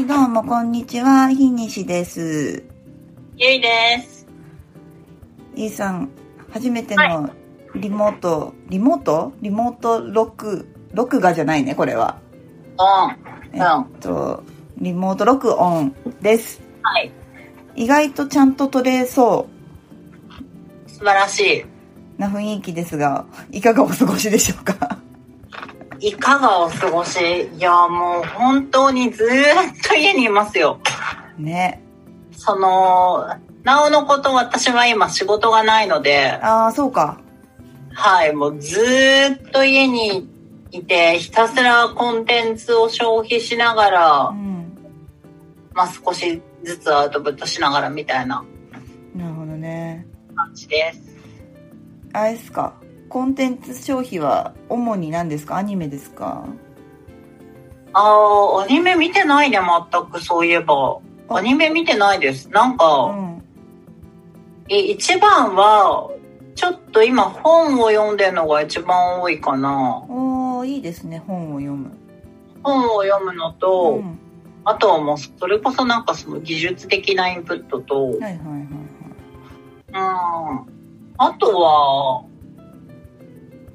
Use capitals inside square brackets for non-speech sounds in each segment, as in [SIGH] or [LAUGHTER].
はい、どうも、こんにちは。ひにしです。ゆいです。いいさん、初めてのリモート、リモート？リモート録、録画じゃないね、これは。うん。えうん。っと、リモート録音です。はい。意外とちゃんと撮れそ素晴らしうな雰囲気ですが、いかがお過ごしでしょうか？い。いかがお過ごしいや、もう本当にずーっと家にいますよ。ね。その、なおのこと私は今仕事がないので、ああ、そうか。はい、もうずーっと家にいて、ひたすらコンテンツを消費しながうら、ん。まあ少しずつアウトプットしながらみたいななるほどね。感じです。あれですか？コンテンツ消費は主に何ですか？アニメですか？あー、アニメ見てないね、全くそういえば。あアニメ見てないです。なんうか、ん。え一番は、ちょっと今本を読んでるのが一番多いかな。おー、いいですね。本を読む。本を読むのと、うん。あとはもうそれこそなんかその技術的なインプットと、うん。はいはいはいはい。あとは、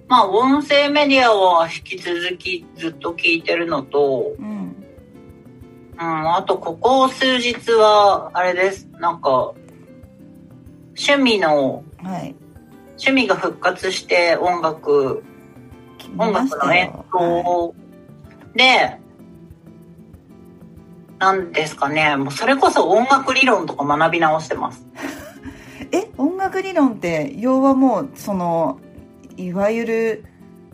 まあ音声メディアは引き続きずっと聞いてるのと、うん。うん、あとここ数日は、あれです。なんか、趣味の、はい。趣味が復活して音楽、音楽の演は奏で、なんですかね、もうそれこそ音楽理論とか学び直してます。い、[LAUGHS] え、音楽理論って、要はもう、その、いわゆる、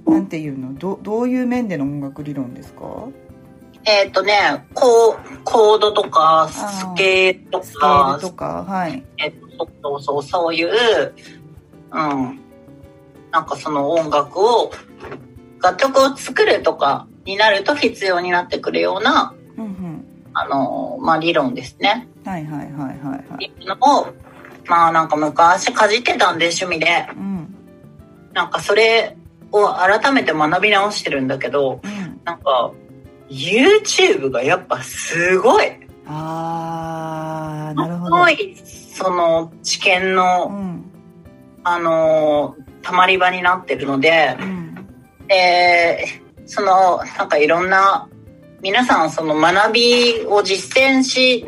なんていうのどどういう面での音楽理論ですか？えっ、とね、コーコードとか、スケールとかル、とか、はい。えっと、そうそう、そういう、うん、なんかその音楽を、楽曲を作るとかになると必要になってくるような、うんうん。あの、まあ、理論ですね。はいはいはいはいはい。のを、まあなんか昔かじってたんで趣味で、うん。なんかそれを改めて学び直してるんだけど、うん。なんか YouTube がやっぱすごい、あー、なるほど。すごいその知見うの、ん。あのーたまり場になってるのでう、ん。で、そのなんかいろんな皆さんその学びを実践し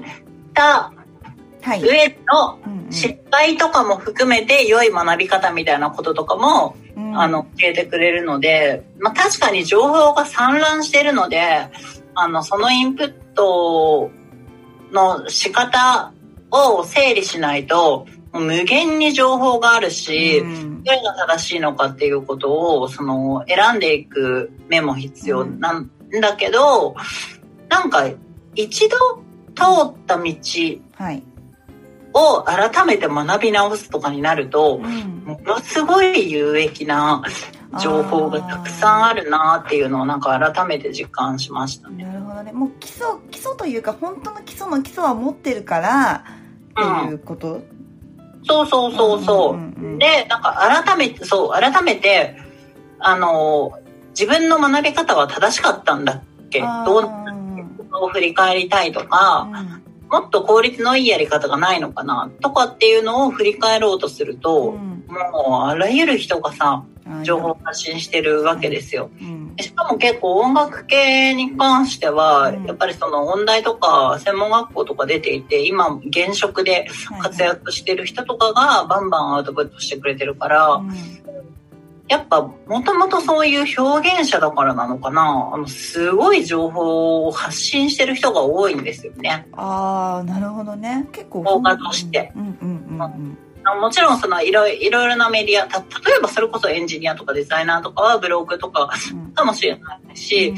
たはい。上のうんうん失敗とかも含めて良い学び方みたいなこととかもうんあの、教えてくれるので、まあ確かに情報が散乱してるので、あの、そのインプットの仕方を整理しないと、無限に情報があるし、うんどれが正しいのかっていうことを、その、選んでいく目も必要なんだけど、なんか、一度通った道はい。を改めて学び直すとかになると、うん。ものすごい有益な情報がたくさんあるなっていうのをなんか改めて実感しましたね。なるほどね。もう基礎、基礎というか、本当の基礎の基礎は持ってるから、っていうこと、そうそうそうそう。んんうんで、なんか改めて、そう、改めて、あの、自分の学び方は正しかったんだっけ？どうなったを振り返りたいとか、もっと効率のいいやり方がないのかなとかっていうのを振り返ろうとするうと、んもうあらゆる人がさ、うん。情報を発信してるわけですよ。うん。しかも結構音楽系に関しては、うん。やっぱりその音大とか専門学校とか出ていて、今現職で活躍してる人とかがバンバンアウトプットしてくれてるから、うんやっぱもともとそういう表現者だからなのかな、あの、すごい情報を発信してる人が多いんですよね。ああなるほどね結構動画としてうんうんうんうんあもちろんそのいろいろなメディア、た例えばそれこそエンジニアとかデザイナーとかはブログとかうんかもしれないし、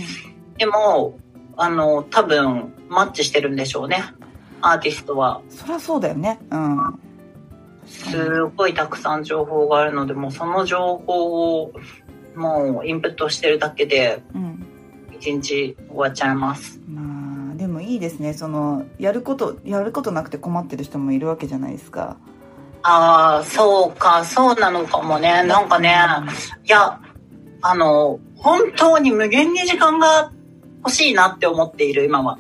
でも、あの、多分、マッチしてるんでしょうね。アーティストは。そりゃそうだよねうんすごいたくさん情報があるので、もうその情報を、もうインプットしてるだけで、うん一日終わっちゃいます。まあでもいいですねそのやることやることなくて困ってる人もいるわけじゃないですかああ、そうか、そうなのかもね。なんかね、いや、あの、本当に無限に時間が欲しいなって思っている、今は。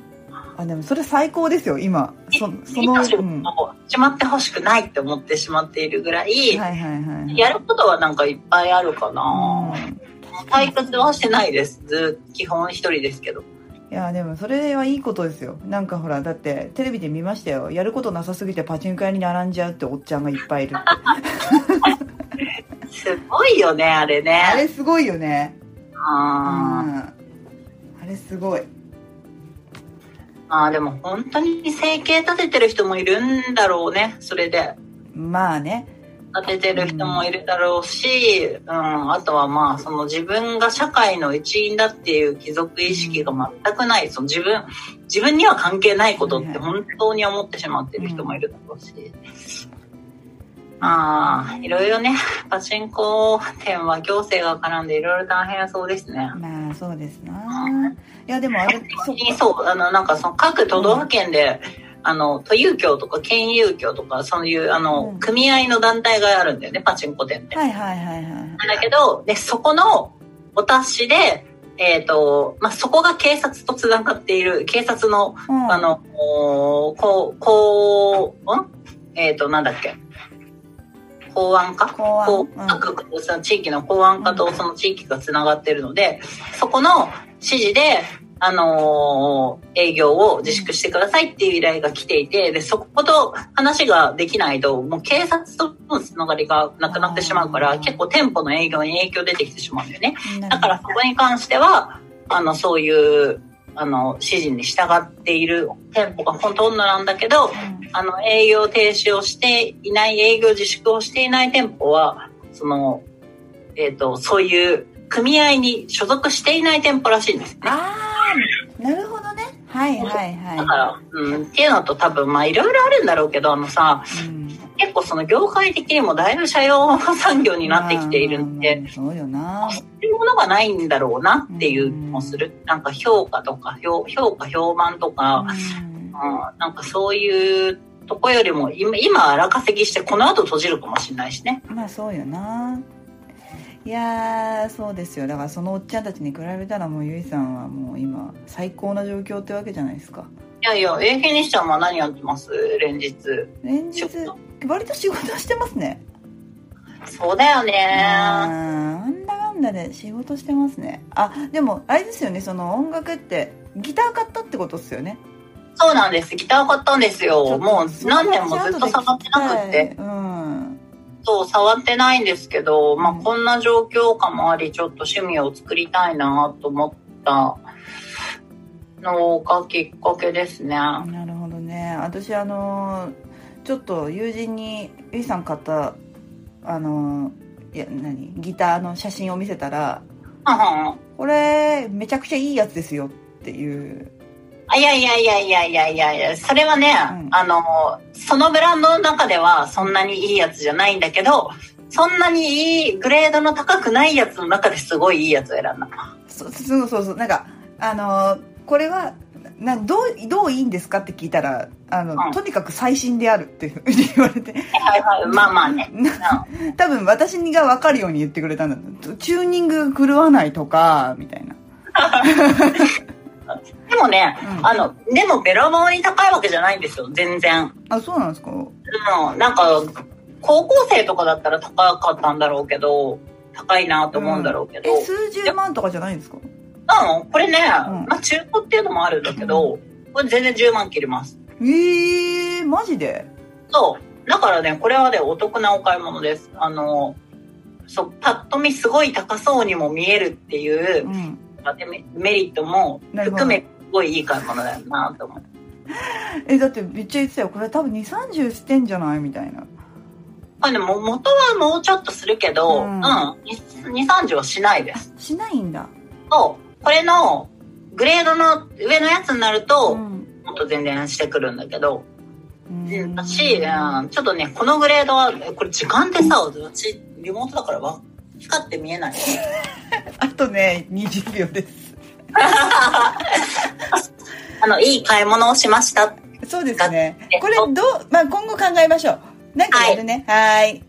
あでもそれ最高ですよ今。そその、うん、は始まってほしくないって思ってしまっているぐらい、いはいはいやることはなんかいっぱいあるかな、うん。退屈はしてないです。ず基本一人ですけど。いやでもそれはいいことですよ。なんかほらだってテレビで見ましたよ。やることなさすぎてパチンコ屋に並んじゃうっておっちゃんがいっぱいいる。ってすごいよねあれね。あれすごいよね。うん。ああれすごいーあーでも本当に生計立ててる人もいるんだろうねそれで。まあね。立ててる人もいるだろうし、うん、あとはまあその自分が社会の一員だっていう貴族意識が全くない。その自分自分には関係ないことって本当に思ってしまってる人もいるだろうし、まあいろいろね [LAUGHS] パチンコ店は行政が絡んでいろいろ大変そうですね。まあそうですな。いやでもあれそう、あの、なんかその各都道府県で、あの、都有協とか県有協とか、そういう、あの、うん。組合の団体があるんだよね、パチンコ店って。はいはいはいはいだけど、で、そこのお達しで、えっ、と、まあ、そこが警察とつながっている、警察の、うん。あの、こう、こう、ん？えっ、と、なんだっけ？公安課公安こううん。各その地域の公安課とその地域がつながってるので、そこの指示で、あのー営業を自粛してくださいっていう依頼が来ていて、で、そこと話ができないと、もう警察とのつながりがなくなってしまうから、結構店舗の営業に影響出てきてしまうんだよね。だからそこに関しては、あの、そういう、あの、指示に従っている店舗がほとんどなんだけど、あの、営業停止をしていない、営業自粛をしていない店舗は、その、えっ、と、そういう組合に所属していない店舗らしいんですね。ああなるほどね。はいはいはい。だから、うん、っていうのと多分、まあ、いろいろあるんだろうけど、あのさ、うん。結構その業界的にもだいぶ社用産業になってきているんで、まあそうよな。そういうものがないんだろうなっていう気もする。なんか評価とか、評評価、評判とか、うん。うん、なんかそういうとこよりも、今、今荒稼ぎして、この後閉じるかもしれないしね。まあそうよな。いやーそうですよ。だからそのおっちゃんたちに比べたらもうゆいさんはもう今最高な状況ってわけじゃないですか。いやいや、永遠にしちゃんは何やってます？連日。連日。割と仕事してますね。そうだようんね。なんだかんだで仕事してますね。あでもあれですよね。その音楽ってギター買ったってことっすよねそうなんです。ギター買ったんですよ。もう何年もずっと触ってなくて。うんそう、触ってないんですけど、まあうんこんな状況下もあり、ちょっと趣味を作りたいなと思ったのがきっかけですね。なるほどね私あのちょっと友人にゆいさん買ったあのいや何？ギターの写真を見せたらこれめちゃくちゃいいやつですよっていうあいやいやいやいやいやいやいや、それはね、うん。あの、そのブランドの中ではそんなにいいやつじゃないんだけど、そんなにいいグレードの高くないやつの中ですごいいいやつを選んだ。そそうそうそうなんかあのこれはなどうどういいんですかって聞いたらあの、うん。とにかく最新であるって言われて。はいはい、まあまあね。[LAUGHS] 多分私が分かるように言ってくれたんだチューニングが狂わないとかみたいな [LAUGHS] でもね、うん。あの、でもベラボーに高いわけじゃないんですよ、全然。あそうなんですか？うん、なんか、高校生とかだったら高かったんだろうけど、高いなと思うんだろうけど、え数十万とかじゃないんですか？うん、これね、うん。まあ中古っていうのもあるんだけど、これ全然10万切ります。えー、マジで？そう。だからね、これはね、お得なお買い物です。あの、そう、パッと見すごい高そうにも見えるっていうう、ん。メメリットも含め、すごいいい買い物だよなと思って。えだってめっちゃ言ってたよ。これ多分2 3 0してんじゃないみたいな。あでも元はもうちょっとするけど、ううん。ん、2、30はしないです。しないんだ。そう。これの、グレードの上のやつになると、ん。もっと全然してくるんだけど、うん。だし、うん、ちょっとね、このグレードは、これ時間ってさ、私、リモートだからわ、光って見えない。[LAUGHS] あとね20秒です [LAUGHS] あの、いい買い物をしました。そうですね。えっとこれどう、まあ、今後考えましょう。なんかやるね。はーい